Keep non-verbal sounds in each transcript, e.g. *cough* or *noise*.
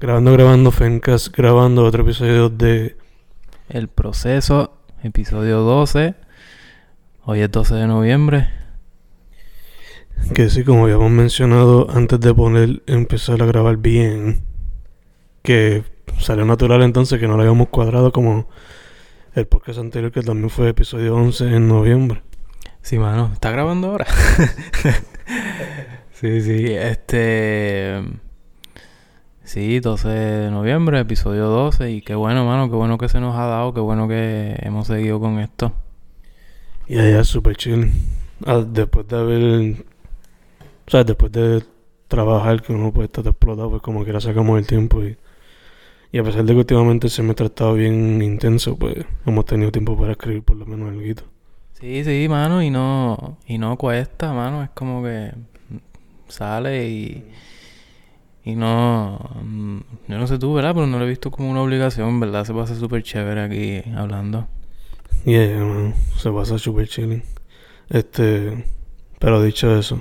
Grabando, grabando, Fencast, grabando otro episodio de El Proceso, episodio 12. Hoy es 12 de noviembre. que sí, como habíamos mencionado antes de poner, empezar a grabar bien, que salió natural entonces que no lo habíamos cuadrado como el podcast anterior que también fue episodio 11 en noviembre. Sí, mano, ¿está grabando ahora? *laughs* sí, sí, este... Sí, 12 de noviembre, episodio 12. Y qué bueno, mano, qué bueno que se nos ha dado, qué bueno que hemos seguido con esto. Y allá súper chill. Ah, después de haber, o sea, después de trabajar que uno puede estar explotado, pues como quiera sacamos el tiempo y, y a pesar de que últimamente se me ha tratado bien intenso, pues hemos tenido tiempo para escribir por lo menos algo. Sí, sí, mano, y no, y no cuesta, mano, es como que sale y, y no, mm, yo no sé tú, ¿verdad? Pero no lo he visto como una obligación, ¿verdad? Se pasa súper chévere aquí hablando. Yeah, man, se pasa súper chilling. Este, pero dicho eso,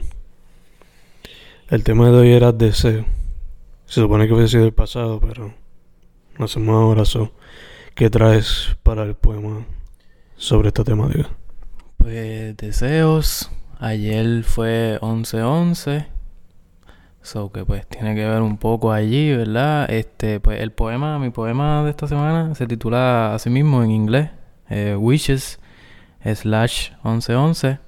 el tema de hoy era deseo. Se supone que hubiese sido el pasado, pero no hacemos ahora so. ¿Qué traes para el poema sobre esta temática? Pues deseos, ayer fue 11-11, so que pues tiene que ver un poco allí, ¿verdad? Este, pues el poema, mi poema de esta semana se titula así mismo en inglés, eh, Wishes slash 1111.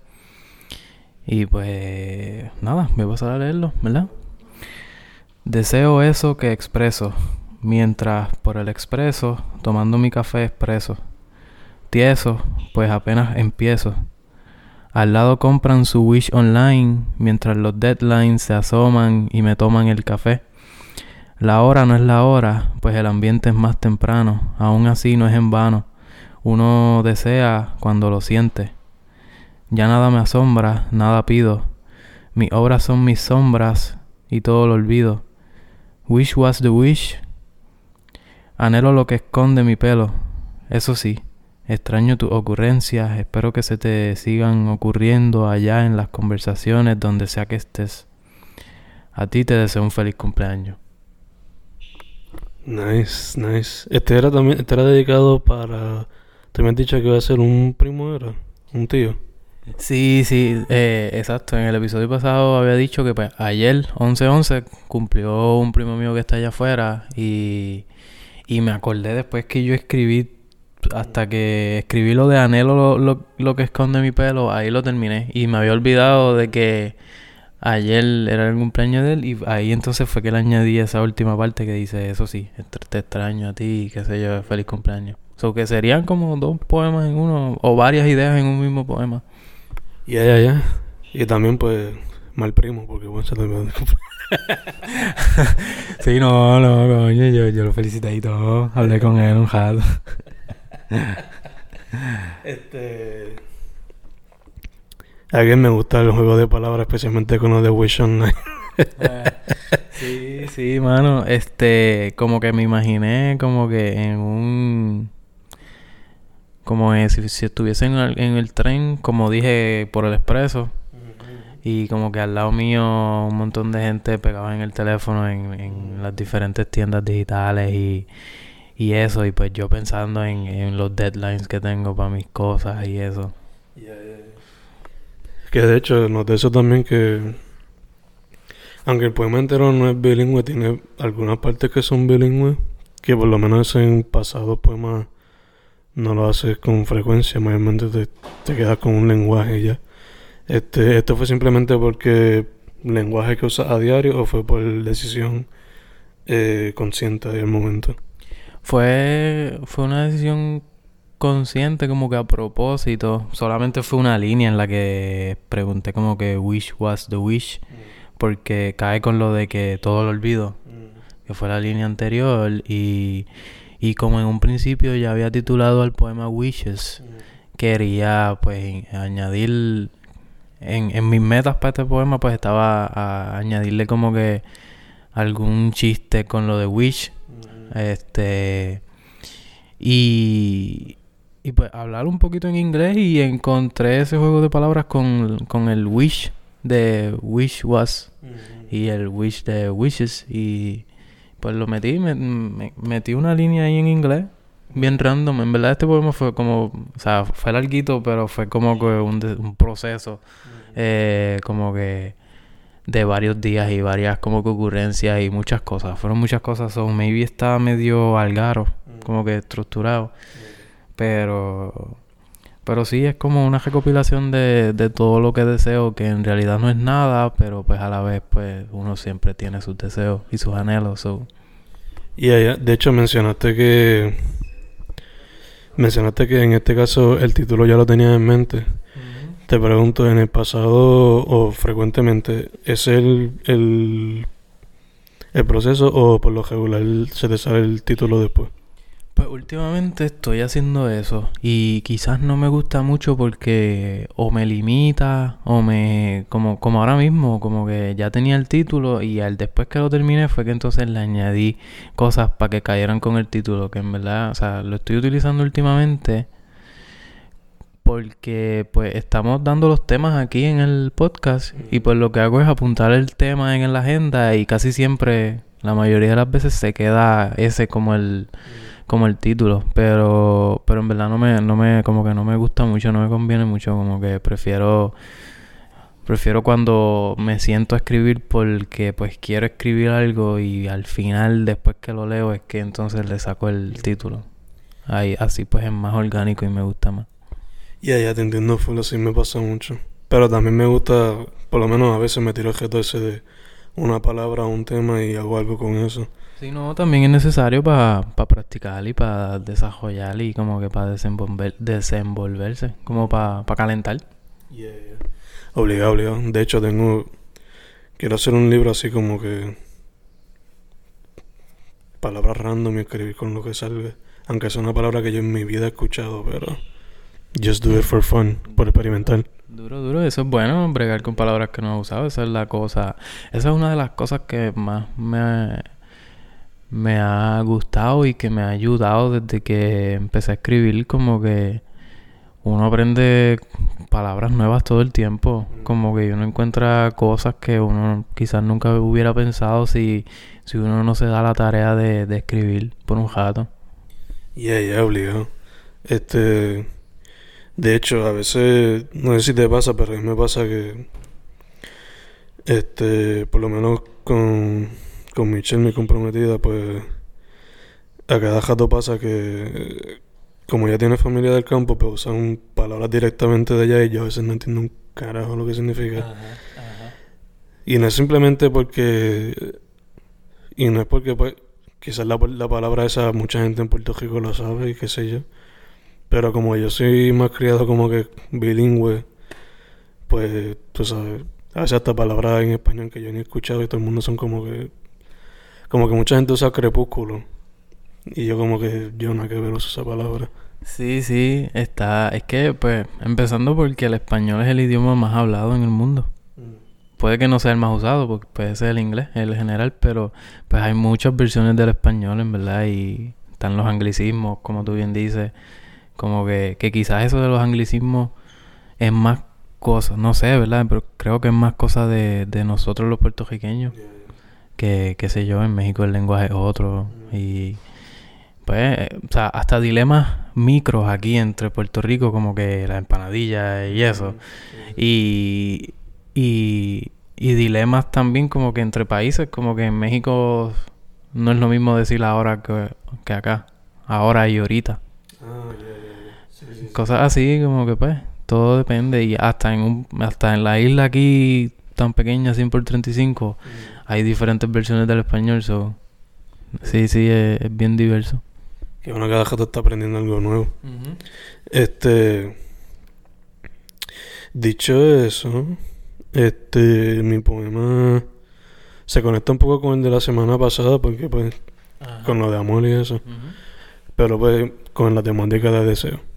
Y pues nada, voy a pasar a leerlo, ¿verdad? Deseo eso que expreso, mientras por el expreso, tomando mi café expreso. Tieso, pues apenas empiezo. Al lado compran su wish online, mientras los deadlines se asoman y me toman el café. La hora no es la hora, pues el ambiente es más temprano, aún así no es en vano. Uno desea cuando lo siente. Ya nada me asombra, nada pido. Mis obras son mis sombras y todo lo olvido. Wish was the wish. Anhelo lo que esconde mi pelo. Eso sí, extraño tus ocurrencias. Espero que se te sigan ocurriendo allá en las conversaciones donde sea que estés. A ti te deseo un feliz cumpleaños. Nice, nice. Este era también, este era dedicado para. Te me has dicho que iba a ser un primo, era un tío. Sí, sí, eh, exacto. En el episodio pasado había dicho que pues, ayer, 11-11, cumplió un primo mío que está allá afuera y, y me acordé después que yo escribí, hasta que escribí lo de anhelo lo, lo, lo que esconde mi pelo, ahí lo terminé. Y me había olvidado de que ayer era el cumpleaños de él y ahí entonces fue que le añadí esa última parte que dice, eso sí, te extraño a ti, qué sé yo, feliz cumpleaños. O so, que serían como dos poemas en uno, o varias ideas en un mismo poema. Ya, ya, ya. Y también, pues, mal primo, porque bueno, se también. *laughs* sí, no, no, coño, yo, yo lo felicité y todo. Hablé con él un rato. *laughs* este. A quien me gusta el juego de palabras, especialmente con lo de Wish Online. *laughs* sí, sí, mano. Este, como que me imaginé como que en un como si, si, estuviese en el, en el, tren, como dije, por el expreso. Y como que al lado mío un montón de gente pegaba en el teléfono en las diferentes tiendas digitales y, y, eso. Y pues yo pensando en, en, los deadlines que tengo para mis cosas y eso. Que de hecho noté eso también que... Aunque el poema entero no es bilingüe, tiene algunas partes que son bilingües. Que por lo menos en pasados poemas no lo haces con frecuencia, mayormente te, te quedas con un lenguaje ya. Este, ¿Esto fue simplemente porque lenguaje que usas a diario o fue por decisión eh, consciente del momento? Fue, fue una decisión consciente como que a propósito. Solamente fue una línea en la que pregunté como que wish was the wish. Mm. Porque cae con lo de que todo lo olvido. Mm. Que fue la línea anterior y... Y como en un principio ya había titulado al poema Wishes, mm. quería pues añadir en, en mis metas para este poema pues estaba a añadirle como que algún chiste con lo de Wish. Este y, y pues hablar un poquito en inglés y encontré ese juego de palabras con, con el Wish de Wish Was mm. y el Wish de Wishes y pues lo metí, me, me- metí una línea ahí en inglés, bien random. En verdad este poema fue como, o sea, fue larguito, pero fue como que un, un proceso, eh, como que de varios días y varias como que ocurrencias y muchas cosas. Fueron muchas cosas, so maybe estaba medio algaro, como que estructurado, pero... Pero sí, es como una recopilación de, de todo lo que deseo, que en realidad no es nada, pero pues a la vez pues uno siempre tiene sus deseos y sus anhelos. so. Y allá, de hecho mencionaste que mencionaste que en este caso el título ya lo tenías en mente. Te pregunto, en el pasado o frecuentemente, ¿es el, el, el proceso o por lo regular se te sale el título después? Pues últimamente estoy haciendo eso y quizás no me gusta mucho porque o me limita o me como como ahora mismo como que ya tenía el título y al después que lo terminé fue que entonces le añadí cosas para que cayeran con el título que en verdad, o sea, lo estoy utilizando últimamente porque pues estamos dando los temas aquí en el podcast y pues lo que hago es apuntar el tema en la agenda y casi siempre la mayoría de las veces se queda ese como el como el título, pero pero en verdad no me no me como que no me gusta mucho, no me conviene mucho, como que prefiero prefiero cuando me siento a escribir porque pues quiero escribir algo y al final después que lo leo es que entonces le saco el título. Ahí así pues es más orgánico y me gusta más. Y allá te entiendo, full, así me pasa mucho. Pero también me gusta, por lo menos a veces me tiro el objeto ese de una palabra o un tema y hago algo con eso. Sí, no, también es necesario para practicar y para desarrollar y como que para desenvolver, desenvolverse, como para calentar. Obligado, obligado. De hecho, tengo. Quiero hacer un libro así como que. Palabras random y escribir con lo que salga. Aunque es una palabra que yo en mi vida he escuchado, pero. Just do it for fun, por experimentar. Duro, duro, eso es bueno, bregar con palabras que no he usado, esa es la cosa, esa es una de las cosas que más me, me ha gustado y que me ha ayudado desde que empecé a escribir, como que uno aprende palabras nuevas todo el tiempo, como que uno encuentra cosas que uno quizás nunca hubiera pensado si, si uno no se da la tarea de, de escribir por un rato. Yeah, yeah, obligado. Este. De hecho, a veces. No sé si te pasa, pero a mí me pasa que. Este. Por lo menos con. Con Michelle, mi comprometida, pues. A cada rato pasa que. Como ella tiene familia del campo, pues usan palabras directamente de ella y yo a veces no entiendo un carajo lo que significa. Y no es simplemente porque. Y no es porque, pues, quizás la, la palabra esa mucha gente en Puerto Rico lo sabe y qué sé yo. Pero como yo soy más criado como que bilingüe, pues, tú sabes, a veces hasta palabras en español que yo ni he escuchado y todo el mundo son como que. Como que mucha gente usa crepúsculo. Y yo, como que yo no que ver uso esa palabra. Sí, sí, está. Es que, pues, empezando porque el español es el idioma más hablado en el mundo. Puede que no sea el más usado, porque puede ser el inglés, el general, pero pues hay muchas versiones del español, en verdad, y están los anglicismos, como tú bien dices. Como que, que quizás eso de los anglicismos es más cosa, no sé, ¿verdad? Pero creo que es más cosa de, de nosotros los puertorriqueños. Que, qué sé yo, en México el lenguaje es otro. Y pues, eh, o sea, hasta dilemas micros aquí entre Puerto Rico, como que la empanadilla y eso. Y, y, y dilemas también como que entre países, como que en México no es lo mismo decir ahora que, que acá. Ahora y ahorita. Ah, ya, ya, ya. Sí, sí, Cosas así, como que pues, todo depende. Y hasta en, un, hasta en la isla aquí tan pequeña, 100 por 35, hay diferentes versiones del español. So. Sí, sí, es, es bien diverso. Que uno cada rato está aprendiendo algo nuevo. Este. Dicho eso, este. Mi poema se conecta un poco con el de la semana pasada, porque, pues, con lo de amor y eso. Pero, pues, con la temática de deseo.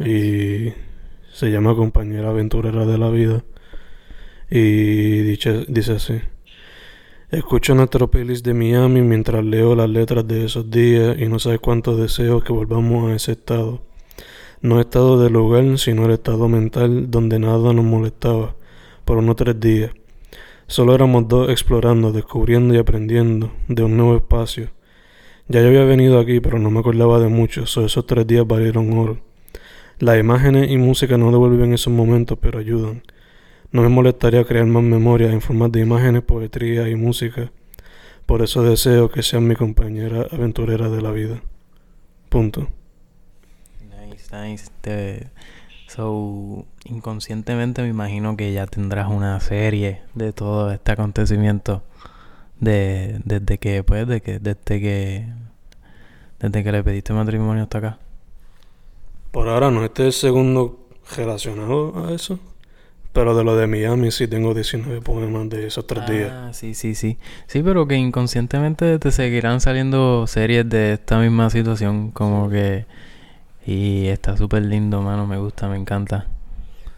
Y se llama Compañera Aventurera de la Vida. Y dice, dice así. Escucho nuestro playlist de Miami mientras leo las letras de esos días y no sabes cuántos deseos que volvamos a ese estado. No estado de lugar, sino el estado mental donde nada nos molestaba por unos tres días. Solo éramos dos explorando, descubriendo y aprendiendo de un nuevo espacio. Ya yo había venido aquí, pero no me acordaba de mucho, so esos tres días valieron oro. Las imágenes y música no devuelven esos momentos, pero ayudan. No me molestaría crear más memorias en forma de imágenes, poesía y música. Por eso deseo que sean mi compañera aventurera de la vida. Punto. Nice, nice. Te... So, inconscientemente me imagino que ya tendrás una serie de todo este acontecimiento de desde que pues de que desde que desde que le pediste matrimonio hasta acá. Por ahora no, este es el segundo relacionado a eso. Pero de lo de Miami sí tengo 19 poemas de esos tres días. Ah, sí, sí, sí. Sí, pero que inconscientemente te seguirán saliendo series de esta misma situación. Como que... Y está súper lindo, mano. Me gusta, me encanta.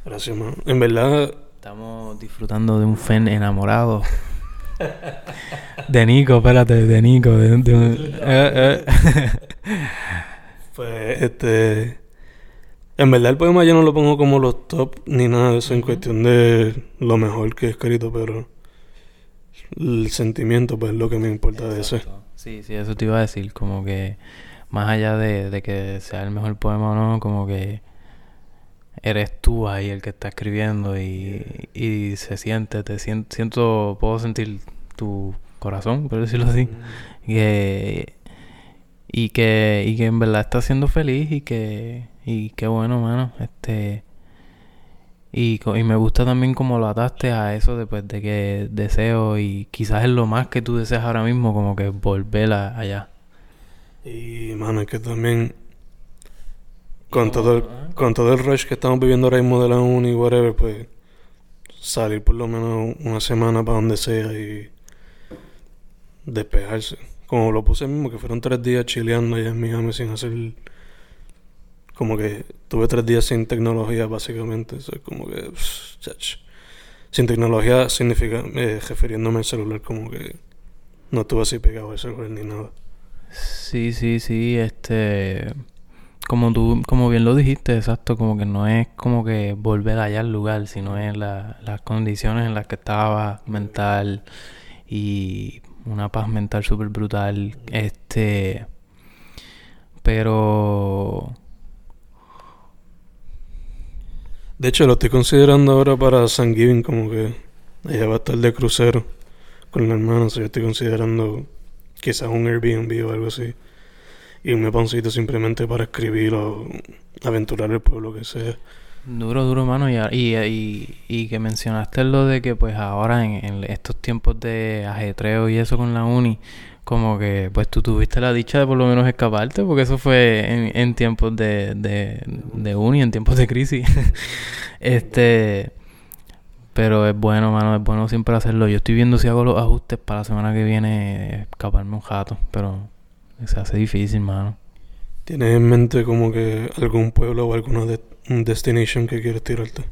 Gracias, mano. En verdad... Estamos disfrutando de un Fen enamorado. de Nico, espérate, de Nico. De, de- eh, eh. *laughs* Pues, este... En verdad el poema yo no lo pongo como los top ni nada de eso en cuestión de lo mejor que he escrito, pero... El sentimiento, pues, es lo que me importa de ese. Sí, sí, eso te iba a decir. Como que más allá de, de que sea el mejor poema o no, como que eres tú ahí el que está escribiendo y, y se siente, te siento, siento, puedo sentir tu corazón, por decirlo así. Que, y que, y que en verdad estás siendo feliz y que, y qué bueno, mano. Este, y, y me gusta también como lo ataste a eso de, pues, de que deseo y quizás es lo más que tú deseas ahora mismo, como que volver allá. Y, mano, es que también... Con todo, el, con todo el rush que estamos viviendo ahora mismo de la uni, whatever, pues... Salir por lo menos una semana para donde sea y... Despejarse. Como lo puse mismo, que fueron tres días chileando allá en Miami sin hacer... Como que tuve tres días sin tecnología, básicamente. Eso es como que... pff. Sin tecnología significa... eh, refiriéndome al celular, como que... No estuve así pegado al celular ni nada. Sí, sí, sí, este... Como tú, como bien lo dijiste, exacto, como que no es como que volver allá al lugar, sino es la- las condiciones en las que estaba mental y una paz mental súper brutal, este... Pero... De hecho, lo estoy considerando ahora para San Giving, como que ella va a estar de crucero con la hermana, yo estoy considerando quizás un Airbnb o algo así. Para un sitio simplemente para escribir o aventurar el pueblo que sea. Duro, duro, mano. Y, y, y, que mencionaste lo de que pues ahora en, estos tiempos de ajetreo y eso con la uni, como que pues tú tuviste la dicha de por lo menos escaparte, porque eso fue en, tiempos de, de, uni, en tiempos de crisis. *laughs* este... Pero es bueno, mano, es bueno siempre hacerlo. Yo estoy viendo si hago los ajustes para la semana que viene escaparme un jato, pero se hace difícil, mano. ¿Tienes en mente como que algún pueblo o alguna de destination que quieres tirarte?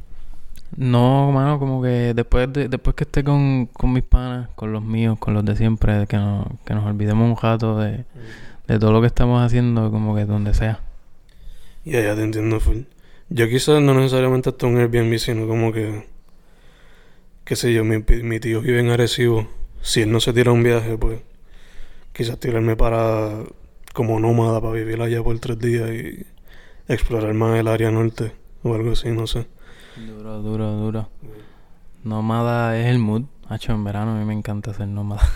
No, mano, como que después de, después que esté con, con mis panas, con los míos, con los de siempre, que, no, que nos olvidemos un rato de, de todo lo que estamos haciendo, como que donde sea. Ya, ya te entiendo full. Yo quizás no necesariamente hasta un Airbnb, sino como que... Qué sé yo, mi, mi tío vive en Arecibo. Si él no se tira un viaje, pues... Quizás tirarme para... Como nómada para vivir allá por tres días y... Explorar más el área norte. O algo así, no sé. Duro, duro, duro. Nómada es el mood. Hacho, en verano a mí me encanta ser nómada.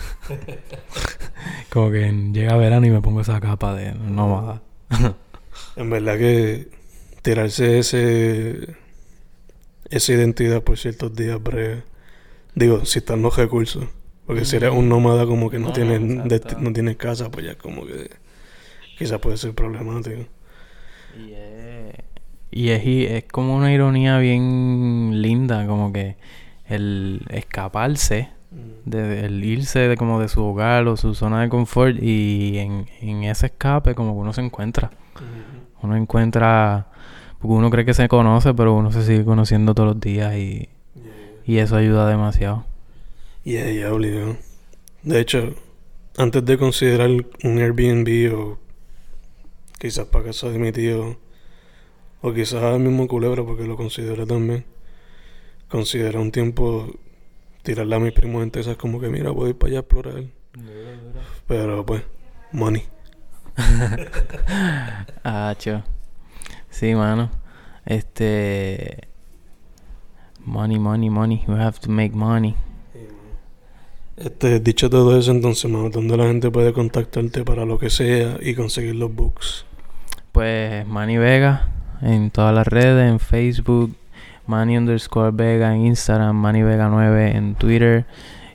*laughs* como que llega verano y me pongo esa capa de nómada. En verdad que... Tirarse ese... Esa identidad por ciertos días breve. Digo, si están los recursos. Porque si eres un nómada como que no, No, no, tienes no tienes casa, pues ya como que quizás puede ser problemático. Y es, y es, y es como una ironía bien linda, como que el escaparse, de, el irse de como de su hogar o su zona de confort y en, en ese escape como que uno se encuentra. Uno encuentra, porque uno cree que se conoce, pero uno se sigue conociendo todos los días y, y eso ayuda demasiado. Y ahí ya obligado. De hecho, antes de considerar un Airbnb o quizás para casa de mi tío o quizás al mismo Culebra porque lo considero también, considera un tiempo tirarle a mis primos en Texas como que mira, voy para allá a explorar. Pero pues, money. *laughs* Hacho. Sí, mano. Este. Money, money, money. We have to make money. Este, dicho todo eso, entonces, mano, ¿dónde la gente puede contactarte para lo que sea y conseguir los books? Pues Manny Vega en todas las redes, en Facebook, Manny underscore Vega en Instagram, Manny Vega 9 en Twitter.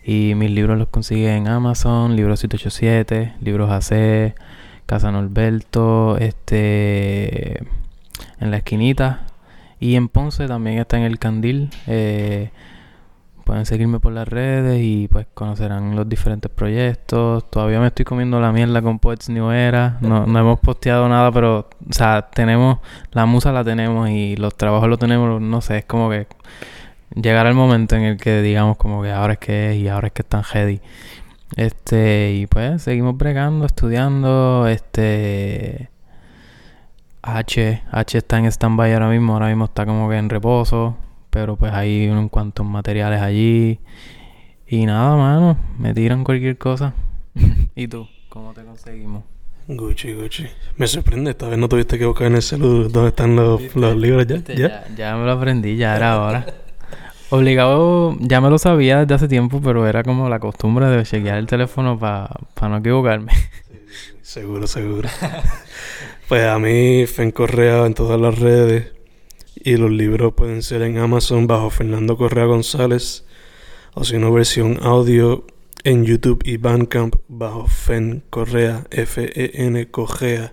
Y mis libros los consigue en Amazon, Libros 787, Libros AC, Casa Norberto, este, en la esquinita. Y en Ponce también está en el Candil. Eh, pueden seguirme por las redes y pues conocerán los diferentes proyectos. Todavía me estoy comiendo la mierda con Poets New Era. No, no hemos posteado nada, pero, o sea, tenemos, la musa la tenemos y los trabajos los tenemos, no sé, es como que llegará el momento en el que digamos como que ahora es que es y ahora es que están heavy. Este, y pues seguimos bregando, estudiando, este... H, H está en stand-by ahora mismo, ahora mismo está como que en reposo, pero pues hay un cuantos materiales allí. Y nada, mano, me tiran cualquier cosa. *laughs* ¿Y tú? ¿Cómo te conseguimos? Gucci, Gucci. Me sorprende, esta vez no tuviste que buscar en el celular dónde están los, los libros ya. ¿Ya? ya, ya me lo aprendí, ya era hora. *laughs* Obligado, ya me lo sabía desde hace tiempo, pero era como la costumbre de chequear el teléfono para no equivocarme. *laughs* Seguro, seguro. pues a mí, Fen Correa en todas las redes. Y los libros pueden ser en Amazon bajo Fernando Correa González. O si no, versión audio en YouTube y Bandcamp bajo Fen Correa, F-E-N Correa.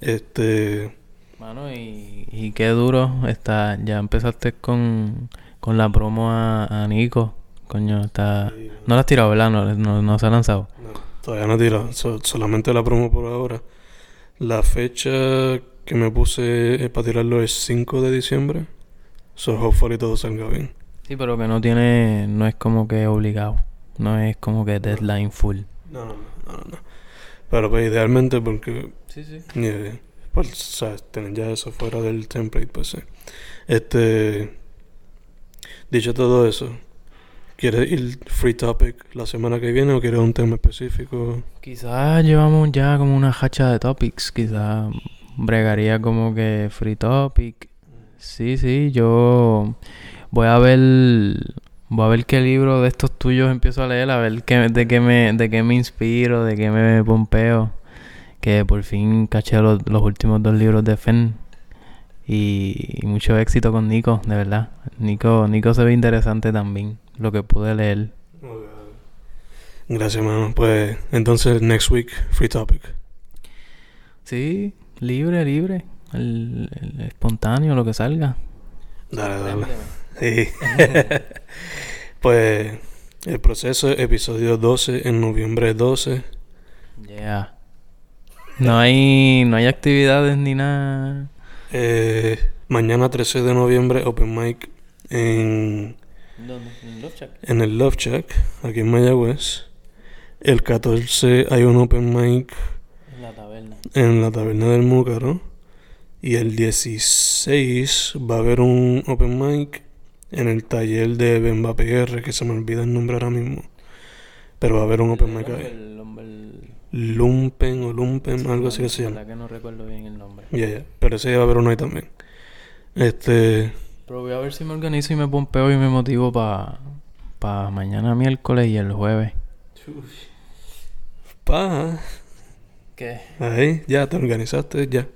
Este. Mano, y, y qué duro está. Ya empezaste con, con la promo a, a Nico. Coño, está. No la has tirado, ¿verdad? No, no, no se ha lanzado. No, todavía no he tirado, so- solamente la promo por ahora. La fecha que me puse para tirarlo es 5 de diciembre. So, hopefully todo salga bien. Sí, pero que no tiene. No es como que obligado. No es como que deadline full. No, no, no, no, no. Pero pues idealmente porque, Sí, sí. pues, sabes, tener ya eso fuera del template, pues sí. Este, dicho todo eso, ¿quieres ir free topic la semana que viene o quieres un tema específico? Quizás llevamos ya como una hacha de topics. Quizás bregaría como que free topic. Sí, sí, yo voy a ver. Voy a ver qué libro de estos tuyos empiezo a leer, a ver qué, de, qué me, de qué me inspiro, de qué me pompeo. Que por fin caché los, los últimos dos libros de Fen. Y, y mucho éxito con Nico, de verdad. Nico, Nico se ve interesante también, lo que pude leer. Gracias, mano. Pues entonces, next week, free topic. Sí, libre, libre. El, el espontáneo, lo que salga. Dale, dale. Sí. *laughs* pues el proceso, episodio 12 en noviembre 12. Yeah. No hay, no hay actividades ni nada. Eh, mañana 13 de noviembre, open mic en, ¿Dónde? ¿En Love Shack? en el Love Shack, aquí en Mayagüez. El 14 hay un open mic taberna. en la taberna del Múcaro. Y el 16 va a haber un open mic en el taller de Bemba PR, que se me olvida el nombre ahora mismo. Pero va a haber un open mic ahí. El, hombre, el- Lumpen o Lumpen, algo así que se llama. verdad que no recuerdo bien el nombre. Ya, ya. Pero ese va a haber uno ahí también. Este. Pero voy a ver si me organizo y me pompeo y me motivo para pa mañana miércoles y el jueves. Pa. ¿Qué? Ahí, ya te organizaste, ya.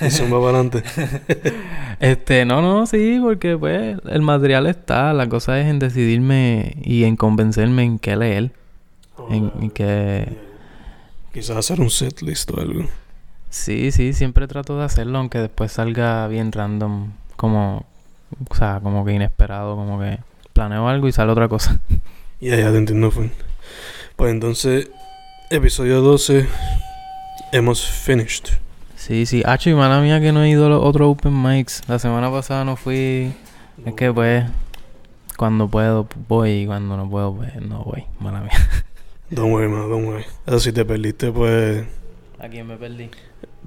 Y zumba *laughs* para adelante. *laughs* Este, no, no, sí, porque pues el material está. La cosa es en decidirme y en convencerme en qué leer. En, en qué... Quizás hacer un set list o algo. Sí, sí, siempre trato de hacerlo, aunque después salga bien random, como, o sea, como que inesperado, como que planeo algo y sale otra cosa. *laughs* Ya, ya te entiendo, fue. Pues entonces, episodio 12. Hemos finished. Sí, sí, Hacho y mala mía que no he ido a los otros open mics. La semana pasada no fui, es que pues, cuando puedo voy y cuando no puedo pues no voy, mala mía. *laughs* Don't worry, man, don't worry. Eso si te perdiste, pues. ¿A quién me perdí?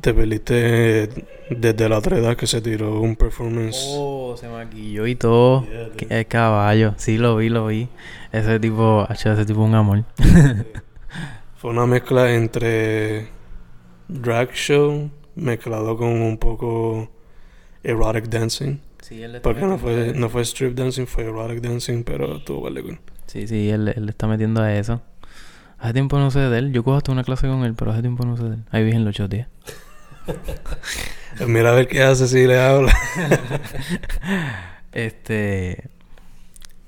te perdiste desde la otra edad que se tiró un performance. Oh, se maquilló y todo. Yeah, dude. Qué caballo. Sí, lo vi, lo vi. Ese tipo, hacho, ese tipo es un amor. *laughs* Fue una mezcla entre drag show mezclado con un poco erotic dancing. Sí, él Porque no fue, no fue strip dancing, fue erotic dancing, pero estuvo vale cool. Sí, sí, él, él le está metiendo a eso. Hace tiempo no sé de él. Yo cojo hasta una clase con él, pero hace tiempo no sé de él. Ahí vi en los ocho días. *laughs* Mira a ver qué hace si le habla. *laughs* Este.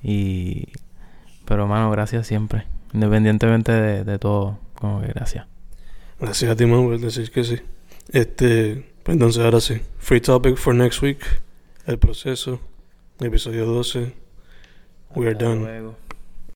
Y. Pero, mano, gracias siempre. Independientemente de, de todo. Como que gracias. Gracias a ti, man, por decir que sí. Este, pues entonces ahora sí. Free topic for next week. El proceso. Episodio 12. We are done. luego.